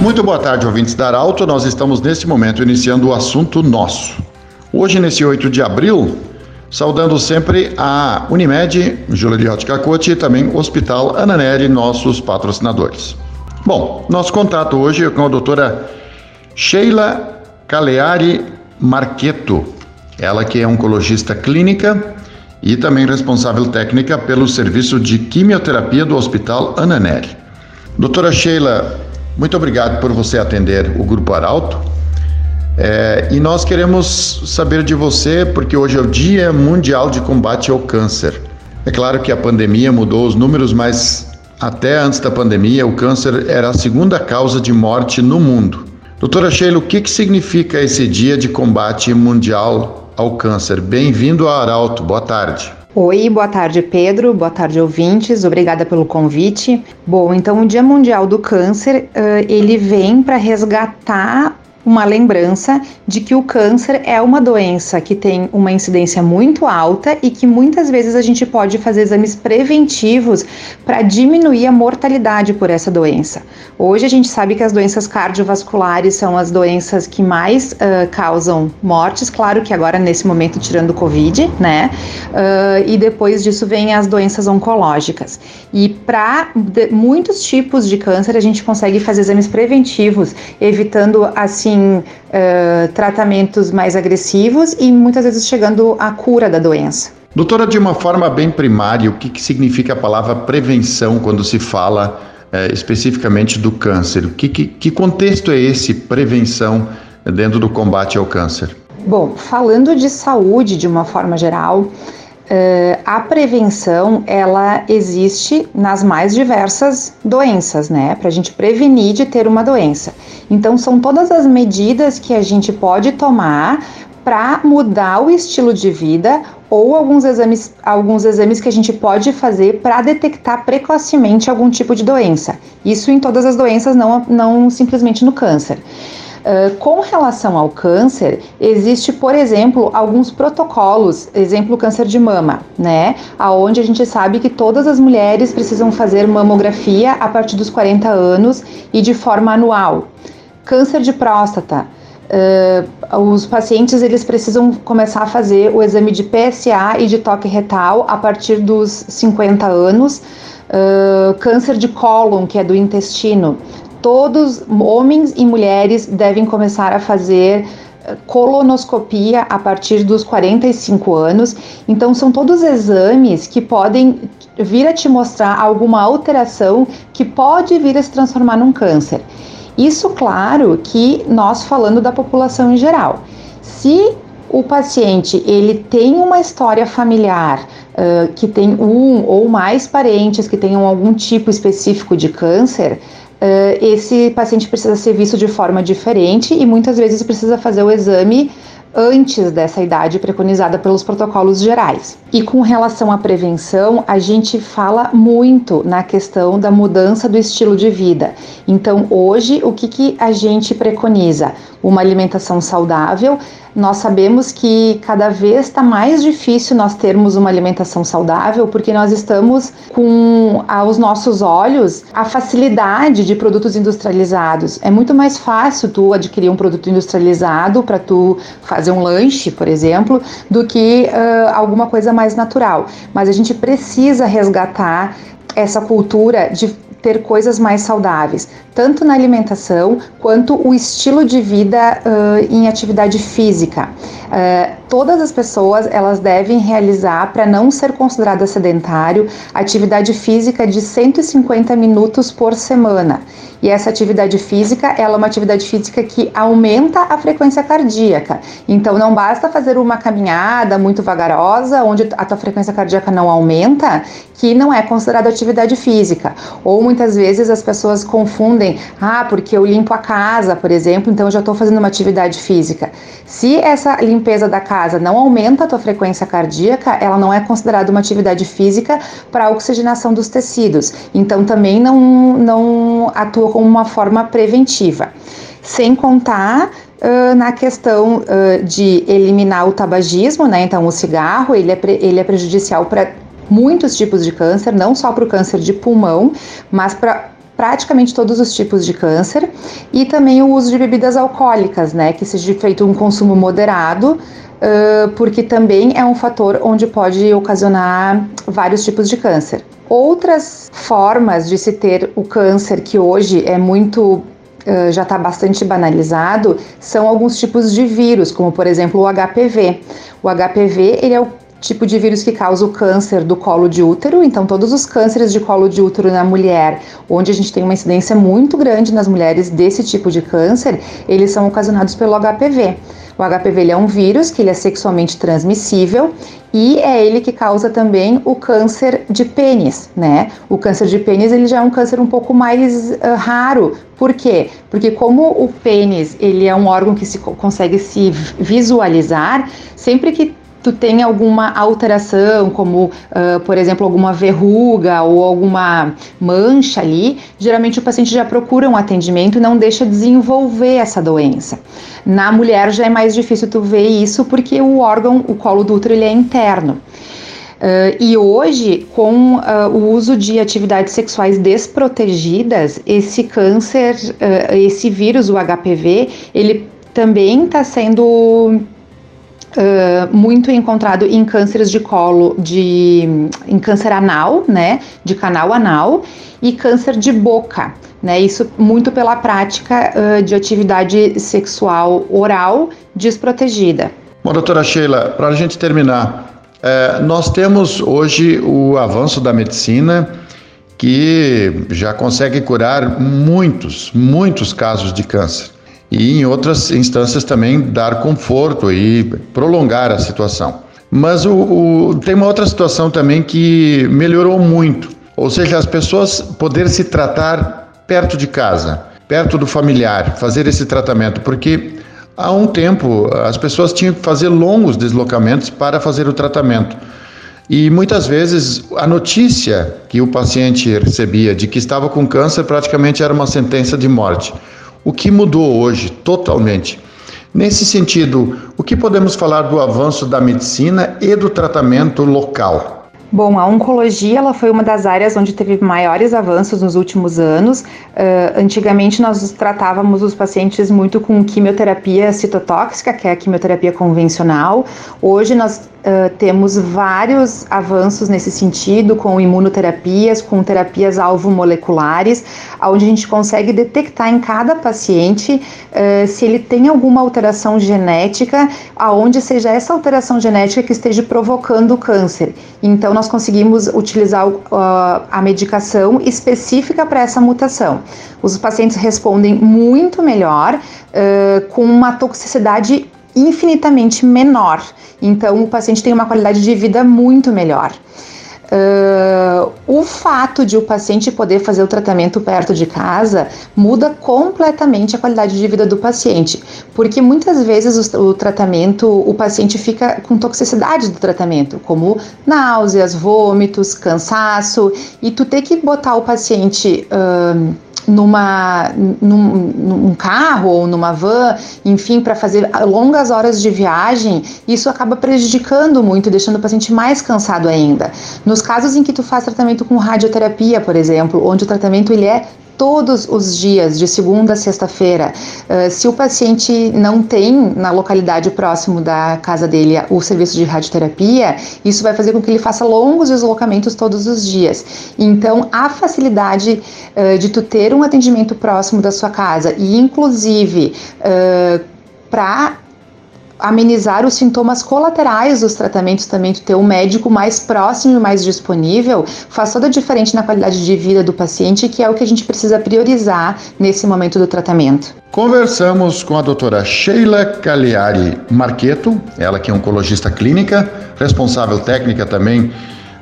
muito boa tarde, ouvintes da Arauto. Nós estamos neste momento iniciando o assunto nosso. Hoje, nesse 8 de abril, saudando sempre a Unimed, Júlia Cacote e também Hospital Ananeri, nossos patrocinadores. Bom, nosso contato hoje é com a doutora Sheila Caleari Marqueto, ela que é oncologista clínica e também responsável técnica pelo serviço de quimioterapia do Hospital Ananeri. Doutora Sheila, muito obrigado por você atender o Grupo Arauto. É, e nós queremos saber de você, porque hoje é o Dia Mundial de Combate ao Câncer. É claro que a pandemia mudou os números, mas até antes da pandemia, o câncer era a segunda causa de morte no mundo. Doutora Sheila, o que, que significa esse Dia de Combate Mundial ao Câncer? Bem-vindo ao Arauto, boa tarde. Oi, boa tarde, Pedro. Boa tarde, ouvintes. Obrigada pelo convite. Bom, então o Dia Mundial do Câncer, uh, ele vem para resgatar uma lembrança de que o câncer é uma doença que tem uma incidência muito alta e que muitas vezes a gente pode fazer exames preventivos para diminuir a mortalidade por essa doença. Hoje a gente sabe que as doenças cardiovasculares são as doenças que mais uh, causam mortes, claro que agora nesse momento tirando o Covid, né? Uh, e depois disso vem as doenças oncológicas. E para muitos tipos de câncer a gente consegue fazer exames preventivos, evitando assim assim uh, tratamentos mais agressivos e muitas vezes chegando à cura da doença. Doutora, de uma forma bem primária, o que, que significa a palavra prevenção quando se fala uh, especificamente do câncer? Que, que, que contexto é esse, prevenção, dentro do combate ao câncer? Bom, falando de saúde de uma forma geral, Uh, a prevenção ela existe nas mais diversas doenças, né? Para a gente prevenir de ter uma doença. Então são todas as medidas que a gente pode tomar para mudar o estilo de vida ou alguns exames, alguns exames que a gente pode fazer para detectar precocemente algum tipo de doença. Isso em todas as doenças, não, não simplesmente no câncer. Uh, com relação ao câncer, existe, por exemplo, alguns protocolos, exemplo câncer de mama, né? Aonde a gente sabe que todas as mulheres precisam fazer mamografia a partir dos 40 anos e de forma anual. Câncer de próstata, uh, os pacientes eles precisam começar a fazer o exame de PSA e de toque retal a partir dos 50 anos. Uh, câncer de cólon, que é do intestino, todos, homens e mulheres, devem começar a fazer eh, colonoscopia a partir dos 45 anos. Então, são todos exames que podem vir a te mostrar alguma alteração que pode vir a se transformar num câncer. Isso, claro, que nós falando da população em geral. Se o paciente ele tem uma história familiar uh, que tem um ou mais parentes que tenham algum tipo específico de câncer, esse paciente precisa ser visto de forma diferente e muitas vezes precisa fazer o exame antes dessa idade preconizada pelos protocolos gerais. E com relação à prevenção, a gente fala muito na questão da mudança do estilo de vida. Então, hoje, o que, que a gente preconiza? Uma alimentação saudável, nós sabemos que cada vez está mais difícil nós termos uma alimentação saudável porque nós estamos com aos nossos olhos a facilidade de produtos industrializados. É muito mais fácil tu adquirir um produto industrializado para tu fazer um lanche, por exemplo, do que uh, alguma coisa mais natural. Mas a gente precisa resgatar essa cultura de ter coisas mais saudáveis, tanto na alimentação quanto o estilo de vida uh, em atividade física. Uh, todas as pessoas elas devem realizar para não ser considerada sedentário atividade física de 150 minutos por semana. E essa atividade física, ela é uma atividade física que aumenta a frequência cardíaca. Então não basta fazer uma caminhada muito vagarosa, onde a tua frequência cardíaca não aumenta, que não é considerada atividade física. Ou muitas vezes as pessoas confundem, ah, porque eu limpo a casa, por exemplo, então eu já estou fazendo uma atividade física. Se essa limpeza da casa não aumenta a tua frequência cardíaca, ela não é considerada uma atividade física para oxigenação dos tecidos. Então também não, não atua como uma forma preventiva. Sem contar Uh, na questão uh, de eliminar o tabagismo, né? Então, o cigarro ele é, ele é prejudicial para muitos tipos de câncer, não só para o câncer de pulmão, mas para praticamente todos os tipos de câncer e também o uso de bebidas alcoólicas, né, que seja feito um consumo moderado, uh, porque também é um fator onde pode ocasionar vários tipos de câncer. Outras formas de se ter o câncer que hoje é muito Uh, já está bastante banalizado, são alguns tipos de vírus, como por exemplo o HPV. O HPV ele é o tipo de vírus que causa o câncer do colo de útero. Então, todos os cânceres de colo de útero na mulher, onde a gente tem uma incidência muito grande nas mulheres desse tipo de câncer, eles são ocasionados pelo HPV. O HPV é um vírus que ele é sexualmente transmissível e é ele que causa também o câncer de pênis, né? O câncer de pênis ele já é um câncer um pouco mais uh, raro. Por quê? Porque como o pênis ele é um órgão que se consegue se visualizar, sempre que tu tem alguma alteração, como uh, por exemplo alguma verruga ou alguma mancha ali, geralmente o paciente já procura um atendimento e não deixa desenvolver essa doença. Na mulher já é mais difícil tu ver isso porque o órgão, o colo do útero, ele é interno. Uh, e hoje, com uh, o uso de atividades sexuais desprotegidas, esse câncer, esse vírus, o HPV, ele também está sendo Muito encontrado em cânceres de colo, de, em câncer anal, né, de canal anal, e câncer de boca, né, isso muito pela prática uh, de atividade sexual oral desprotegida. Bom, doutora Sheila, para a gente terminar, é, nós temos hoje o avanço da medicina que já consegue curar muitos, muitos casos de câncer e em outras instâncias também dar conforto e prolongar a situação. Mas o, o, tem uma outra situação também que melhorou muito, ou seja, as pessoas poder se tratar perto de casa, perto do familiar, fazer esse tratamento, porque há um tempo as pessoas tinham que fazer longos deslocamentos para fazer o tratamento. E muitas vezes a notícia que o paciente recebia de que estava com câncer praticamente era uma sentença de morte. O que mudou hoje totalmente? Nesse sentido, o que podemos falar do avanço da medicina e do tratamento local? Bom, a oncologia ela foi uma das áreas onde teve maiores avanços nos últimos anos. Uh, antigamente nós tratávamos os pacientes muito com quimioterapia citotóxica, que é a quimioterapia convencional. Hoje nós Uh, temos vários avanços nesse sentido, com imunoterapias, com terapias alvo-moleculares, onde a gente consegue detectar em cada paciente uh, se ele tem alguma alteração genética, aonde seja essa alteração genética que esteja provocando o câncer. Então, nós conseguimos utilizar uh, a medicação específica para essa mutação. Os pacientes respondem muito melhor, com uma toxicidade infinitamente menor. Então, o paciente tem uma qualidade de vida muito melhor. Uh, o fato de o paciente poder fazer o tratamento perto de casa muda completamente a qualidade de vida do paciente, porque muitas vezes o, o tratamento, o paciente fica com toxicidade do tratamento, como náuseas, vômitos, cansaço, e tu ter que botar o paciente. Uh, numa, num, num, carro ou numa van, enfim, para fazer longas horas de viagem, isso acaba prejudicando muito, deixando o paciente mais cansado ainda. Nos casos em que tu faz tratamento com radioterapia, por exemplo, onde o tratamento ele é todos os dias, de segunda a sexta-feira. Uh, se o paciente não tem na localidade próximo da casa dele o serviço de radioterapia, isso vai fazer com que ele faça longos deslocamentos todos os dias. Então, a facilidade uh, de tu ter um atendimento próximo da sua casa e, inclusive, uh, para amenizar os sintomas colaterais dos tratamentos também, ter um médico mais próximo e mais disponível, faz toda a diferença na qualidade de vida do paciente, que é o que a gente precisa priorizar nesse momento do tratamento. Conversamos com a doutora Sheila Cagliari Marqueto, ela que é oncologista clínica, responsável técnica também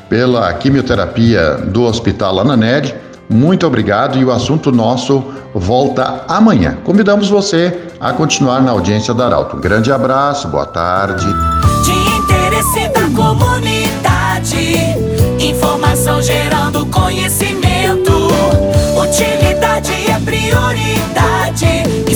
pela quimioterapia do Hospital Ananed. Muito obrigado e o assunto nosso volta amanhã. Convidamos você a continuar na audiência da Arauto. Um grande abraço, boa tarde. De interesse da comunidade, informação gerando conhecimento, utilidade é prioridade.